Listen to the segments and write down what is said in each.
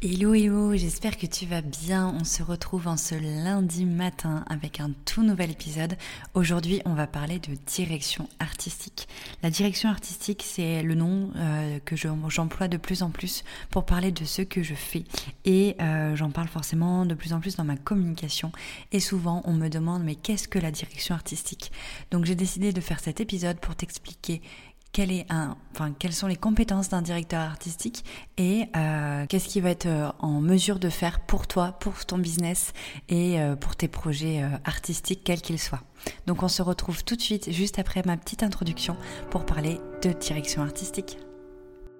Hello hello, j'espère que tu vas bien. On se retrouve en ce lundi matin avec un tout nouvel épisode. Aujourd'hui, on va parler de direction artistique. La direction artistique, c'est le nom euh, que j'emploie de plus en plus pour parler de ce que je fais. Et euh, j'en parle forcément de plus en plus dans ma communication. Et souvent, on me demande mais qu'est-ce que la direction artistique? Donc j'ai décidé de faire cet épisode pour t'expliquer quelles sont les compétences d'un directeur artistique et euh, qu'est-ce qu'il va être euh, en mesure de faire pour toi, pour ton business et euh, pour tes projets artistiques, quels qu'ils soient. Donc on se retrouve tout de suite, juste après ma petite introduction, pour parler de direction artistique.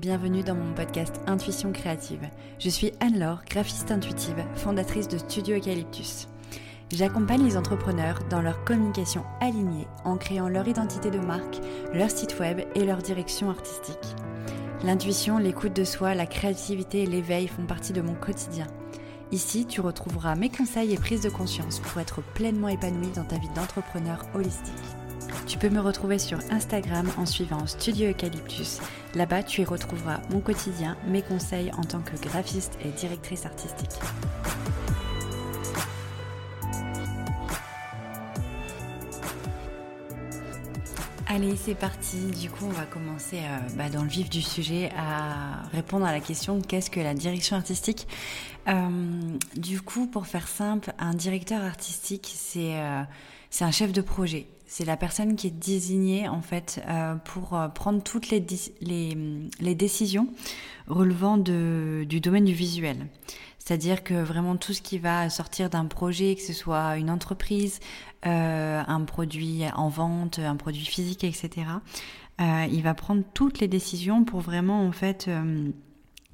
Bienvenue dans mon podcast Intuition créative. Je suis Anne-Laure, graphiste intuitive, fondatrice de Studio Eucalyptus. J'accompagne les entrepreneurs dans leur communication alignée en créant leur identité de marque, leur site web et leur direction artistique. L'intuition, l'écoute de soi, la créativité et l'éveil font partie de mon quotidien. Ici, tu retrouveras mes conseils et prises de conscience pour être pleinement épanoui dans ta vie d'entrepreneur holistique. Tu peux me retrouver sur Instagram en suivant Studio Eucalyptus. Là-bas, tu y retrouveras mon quotidien, mes conseils en tant que graphiste et directrice artistique. Allez, c'est parti. Du coup, on va commencer euh, bah, dans le vif du sujet à répondre à la question qu'est-ce que la direction artistique? Euh, Du coup, pour faire simple, un directeur artistique, c'est euh, c'est un chef de projet. C'est la personne qui est désignée en fait pour prendre toutes les, les, les décisions relevant de, du domaine du visuel. C'est-à-dire que vraiment tout ce qui va sortir d'un projet, que ce soit une entreprise, euh, un produit en vente, un produit physique, etc., euh, il va prendre toutes les décisions pour vraiment en fait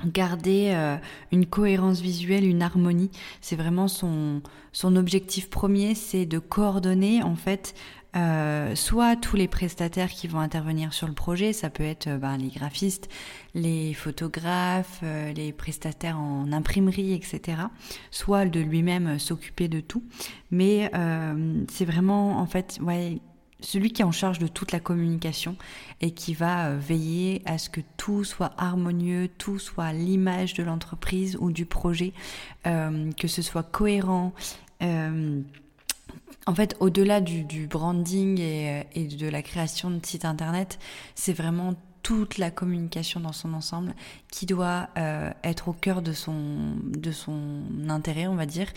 euh, garder une cohérence visuelle, une harmonie. C'est vraiment son, son objectif premier, c'est de coordonner en fait euh, soit tous les prestataires qui vont intervenir sur le projet, ça peut être euh, ben, les graphistes, les photographes, euh, les prestataires en imprimerie, etc. Soit de lui-même s'occuper de tout. Mais c'est vraiment en fait, ouais, celui qui est en charge de toute la communication et qui va veiller à ce que tout soit harmonieux, tout soit l'image de l'entreprise ou du projet, que ce soit cohérent. En fait, au-delà du, branding et, de la création de sites internet, c'est vraiment toute la communication dans son ensemble qui doit euh, être au cœur de son intérêt, on va dire,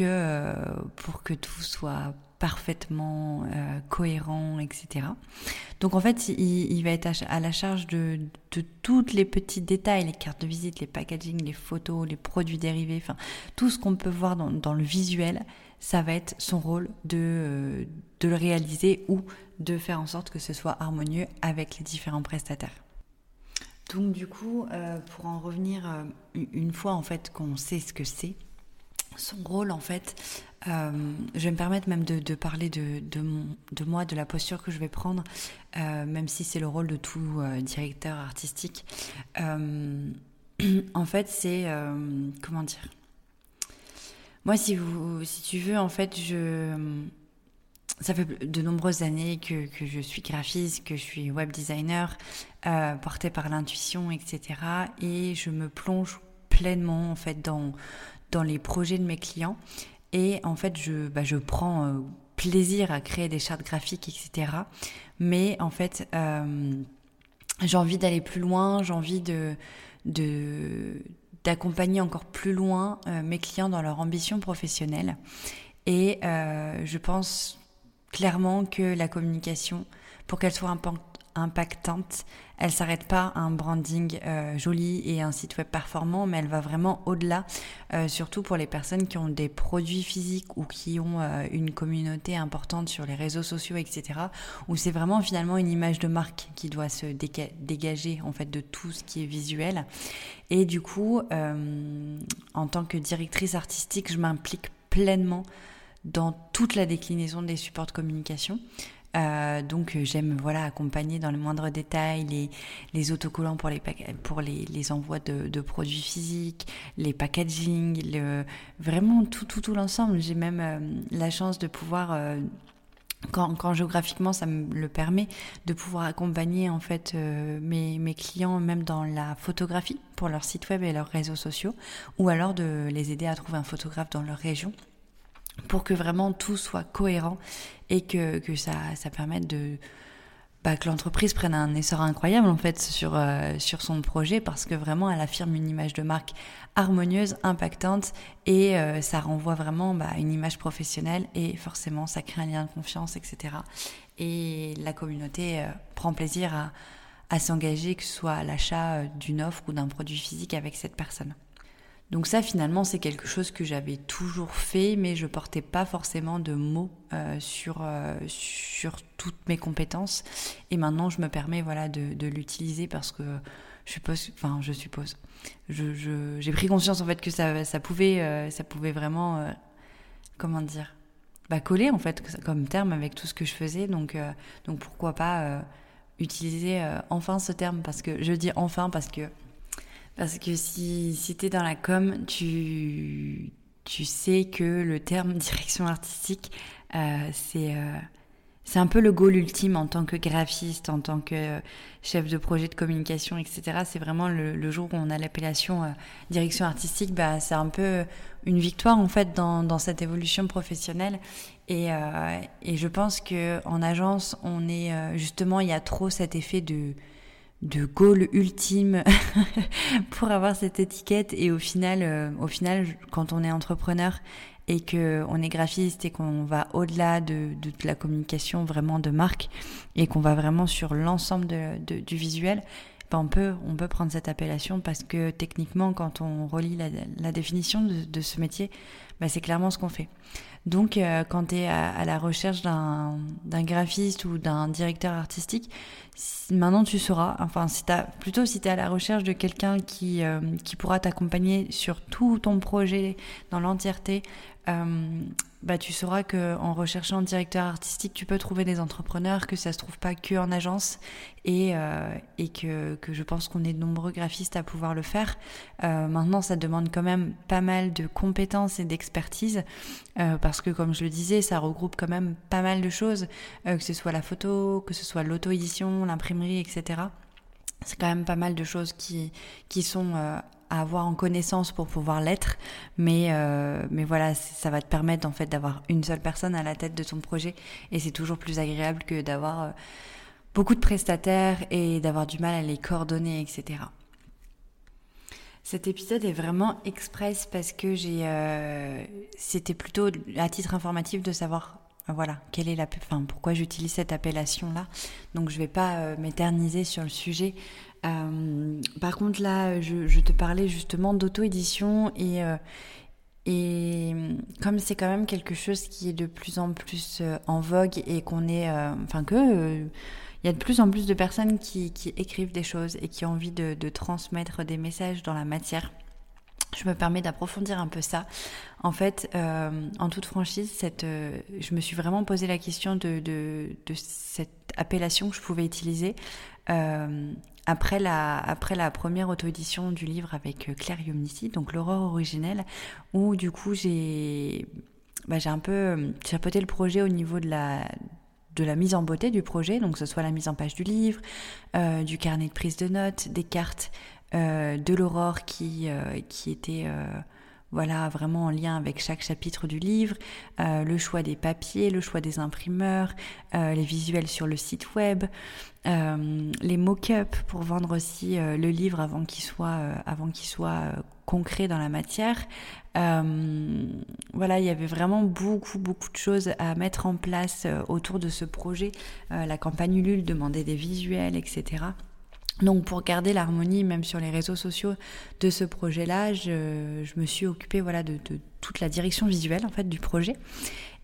euh, pour que tout soit parfaitement euh, cohérent, etc. Donc en fait, il, va être à, la charge de, de toutes les petits détails, les cartes de visite, les packaging, les photos, les produits dérivés, enfin tout ce qu'on peut voir dans, le visuel ça va être son rôle de, euh, de le réaliser ou de faire en sorte que ce soit harmonieux avec les différents prestataires. Donc du coup, euh, pour en revenir une fois en fait qu'on sait ce que c'est, son rôle en fait, je vais me permettre même de, parler de, de, moi, de la posture que je vais prendre, même si c'est le rôle de tout directeur artistique. en fait, c'est comment dire? Moi, si, vous, si tu veux, en fait, je, ça fait de nombreuses années que, que je suis graphiste, que je suis web designer, euh, portée par l'intuition, etc. Et je me plonge pleinement, en fait, dans, dans les projets de mes clients. Et en fait, je, bah, je prends euh, plaisir à créer des chartes graphiques, etc. Mais en fait, euh, j'ai envie d'aller plus loin, j'ai envie de, de, d'accompagner encore plus loin euh, mes clients dans leur ambition professionnelle. Et je pense clairement que la communication, pour qu'elle soit impactante, elle s'arrête pas à un branding euh, joli et un site web performant, mais elle va vraiment au-delà, euh, surtout pour les personnes qui ont des produits physiques ou qui ont euh, une communauté importante sur les réseaux sociaux, etc. Où c'est vraiment finalement une image de marque qui doit se dégager en fait de tout ce qui est visuel. Et du coup, en tant que directrice artistique, je m'implique pleinement dans toute la déclinaison des supports de communication. Euh, donc euh, j'aime voilà accompagner dans les moindres détails les, autocollants pour les pour les, envois de, produits physiques, les packaging, le, vraiment tout tout tout l'ensemble. J'ai même euh, la chance de pouvoir quand, géographiquement ça me le permet de pouvoir accompagner en fait mes, clients même dans la photographie pour leur site web et leurs réseaux sociaux ou alors de les aider à trouver un photographe dans leur région pour que vraiment tout soit cohérent et que, que ça, ça permette de bah, que l'entreprise prenne un essor incroyable en fait sur, euh, sur son projet parce que vraiment elle affirme une image de marque harmonieuse, impactante et euh, ça renvoie vraiment bah, une image professionnelle et forcément ça crée un lien de confiance, etc. Et la communauté euh, prend plaisir à, à s'engager, que ce soit à l'achat d'une offre ou d'un produit physique avec cette personne. Donc ça finalement c'est quelque chose que j'avais toujours fait mais je portais pas forcément de mots euh, sur, euh, sur toutes mes compétences. Et maintenant je me permets voilà de, l'utiliser parce que je suppose enfin je suppose. J'ai pris conscience en fait que ça, pouvait euh, ça pouvait vraiment comment dire bah, coller en fait comme terme avec tout ce que je faisais. Donc donc pourquoi pas utiliser enfin ce terme. Parce que je dis enfin parce que parce que si, si tu es dans la com, tu, tu sais que le terme direction artistique, euh, c'est euh, c'est un peu le goal ultime en tant que graphiste, en tant que chef de projet de communication, etc. C'est vraiment le, jour où on a l'appellation euh, direction artistique, bah, c'est un peu une victoire en fait dans, dans cette évolution professionnelle. Et, et je pense que en agence, on est justement, il y a trop cet effet de de goal ultime pour avoir cette étiquette. Et au final euh, au final quand on est entrepreneur et que on est graphiste et qu'on va au-delà de, de, la communication vraiment de marque et qu'on va vraiment sur l'ensemble du visuel ben on peut on peut prendre cette appellation parce que techniquement quand on relit la, définition de, ce métier ben c'est clairement ce qu'on fait donc euh, quand tu es à, la recherche d'un graphiste ou d'un directeur artistique maintenant tu sauras, enfin si as, plutôt si tu es à la recherche de quelqu'un qui, euh, qui pourra t'accompagner sur tout ton projet dans l'entièreté, euh, bah, tu sauras que en recherchant un directeur artistique, tu peux trouver des entrepreneurs, que ça se trouve pas que en agence et, et que, que je pense qu'on est de nombreux graphistes à pouvoir le faire. Maintenant, ça demande quand même pas mal de compétences et d'expertise euh, parce que, comme je le disais, ça regroupe quand même pas mal de choses, euh, que ce soit la photo, que ce soit l'auto-édition, l'imprimerie, etc. C'est quand même pas mal de choses qui, qui sont euh, à avoir en connaissance pour pouvoir l'être, mais mais voilà, ça va te permettre en fait d'avoir une seule personne à la tête de ton projet et c'est toujours plus agréable que d'avoir beaucoup de prestataires et d'avoir du mal à les coordonner, etc. Cet épisode est vraiment express parce que j'ai, euh, c'était plutôt à titre informatif de savoir voilà, quelle est la, enfin, pourquoi j'utilise cette appellation-là. Donc, je vais pas m'éterniser sur le sujet. Euh, par contre, là, je, te parlais justement d'auto-édition et, euh, comme c'est quand même quelque chose qui est de plus en plus euh, en vogue et qu'on est, enfin que il y a de plus en plus de personnes qui, qui, écrivent des choses et qui ont envie de, de, transmettre des messages dans la matière. Je me permets d'approfondir un peu ça. En fait, en toute franchise, cette, je me suis vraiment posé la question de, de, de cette appellation que je pouvais utiliser. Euh, après la, après la première auto-édition du livre avec euh, Claire Yomniti, donc l'aurore originelle, où du coup j'ai bah, j'ai un peu euh, chapeauté le projet au niveau de la, de la mise en beauté du projet, donc ce soit la mise en page du livre, euh, du carnet de prise de notes, des cartes euh, de l'aurore qui, euh, qui était voilà, vraiment en lien avec chaque chapitre du livre, euh, le choix des papiers, le choix des imprimeurs, euh, les visuels sur le site web, euh, les mock-ups pour vendre aussi le livre avant qu'il soit, avant qu'il soit concret dans la matière. voilà, il y avait vraiment beaucoup, beaucoup de choses à mettre en place autour de ce projet. la campagne Ulule demandait des visuels, etc. Donc pour garder l'harmonie même sur les réseaux sociaux de ce projet-là, je, je, me suis occupée voilà de, toute la direction visuelle en fait du projet.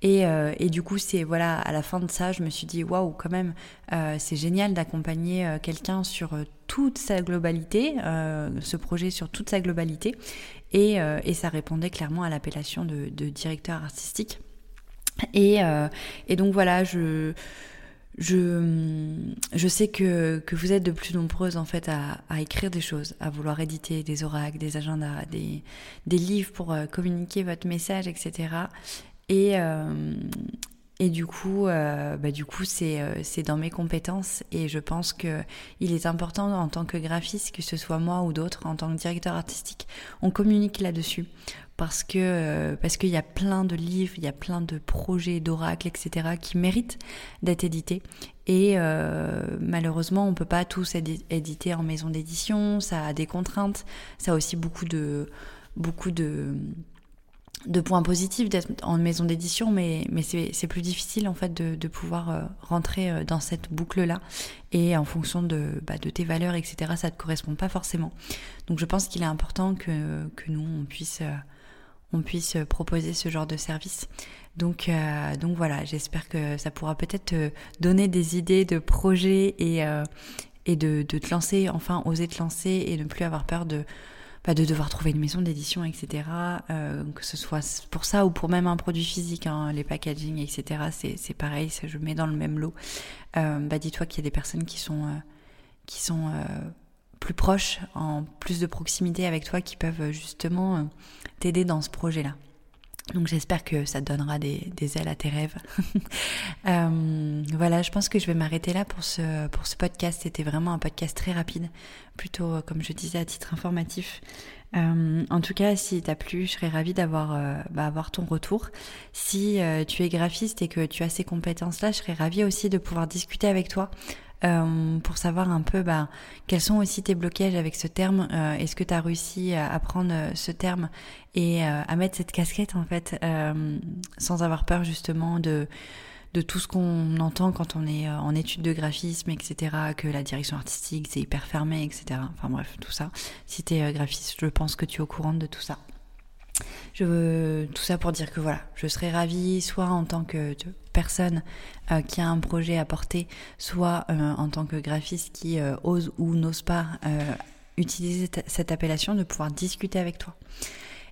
Et, euh, et du coup c'est voilà à la fin de ça, je me suis dit waouh quand même euh, c'est génial d'accompagner euh, quelqu'un sur toute sa globalité, ce projet sur toute sa globalité. Et, et ça répondait clairement à l'appellation de, de, directeur artistique. Et, et donc voilà je je, je sais que, que vous êtes de plus nombreuses en fait à, à écrire des choses, à vouloir éditer des oracles, des agendas, des, des livres pour euh, communiquer votre message, etc. Et, euh, et du coup, euh, bah, du coup, c'est euh, dans mes compétences. Et je pense que il est important en tant que graphiste, que ce soit moi ou d'autres, en tant que directeur artistique, on communique là-dessus. Parce que euh, parce qu'il y a plein de livres, il y a plein de projets d'oracles, etc. qui méritent d'être édités. Et malheureusement on peut pas tous éditer en maison d'édition, ça a des contraintes, ça a aussi beaucoup de beaucoup de de points positifs d'être en maison d'édition, mais, mais c'est plus difficile en fait de, de pouvoir euh, rentrer euh, dans cette boucle-là. Et en fonction de, bah, de tes valeurs, etc., ça ne te correspond pas forcément. Donc je pense qu'il est important que, que nous, on puisse, euh, on puisse proposer ce genre de service. Donc, donc voilà, j'espère que ça pourra peut-être te donner des idées de projets et, et de, de te lancer, enfin oser te lancer et ne plus avoir peur de de devoir trouver une maison d'édition, etc. Euh, que ce soit pour ça ou pour même un produit physique, hein, les packaging, etc. C'est pareil, je mets dans le même lot. Euh, bah, dis-toi qu'il y a des personnes qui sont, euh, qui sont plus proches, en plus de proximité avec toi, qui peuvent justement t'aider dans ce projet-là. Donc j'espère que ça donnera des, ailes à tes rêves. euh, voilà, je pense que je vais m'arrêter là pour ce, pour ce podcast. C'était vraiment un podcast très rapide, plutôt euh, comme je disais à titre informatif. Euh, en tout cas, si t'as plu, je serais ravie d'avoir bah, avoir ton retour. Si tu es graphiste et que tu as ces compétences-là, je serais ravie aussi de pouvoir discuter avec toi euh, pour savoir un peu bah, quels sont aussi tes blocages avec ce terme. Euh, est-ce que tu as réussi à apprendre euh, ce terme et à mettre cette casquette en fait sans avoir peur justement de de tout ce qu'on entend quand on est en études de graphisme, etc., que la direction artistique, c'est hyper fermé, etc. Enfin bref, tout ça. Si tu es graphiste, je pense que tu es au courant de tout ça. Je veux tout ça pour dire que voilà, je serais ravie, soit en tant que personne euh, qui a un projet à porter, soit euh, en tant que graphiste qui euh, ose ou n'ose pas utiliser cette appellation, de pouvoir discuter avec toi.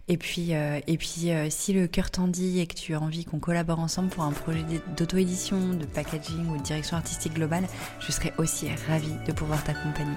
Et puis, et puis si le cœur t'en dit et que tu as envie qu'on collabore ensemble pour un projet d'auto-édition, de packaging ou de direction artistique globale, je serais aussi ravie de pouvoir t'accompagner.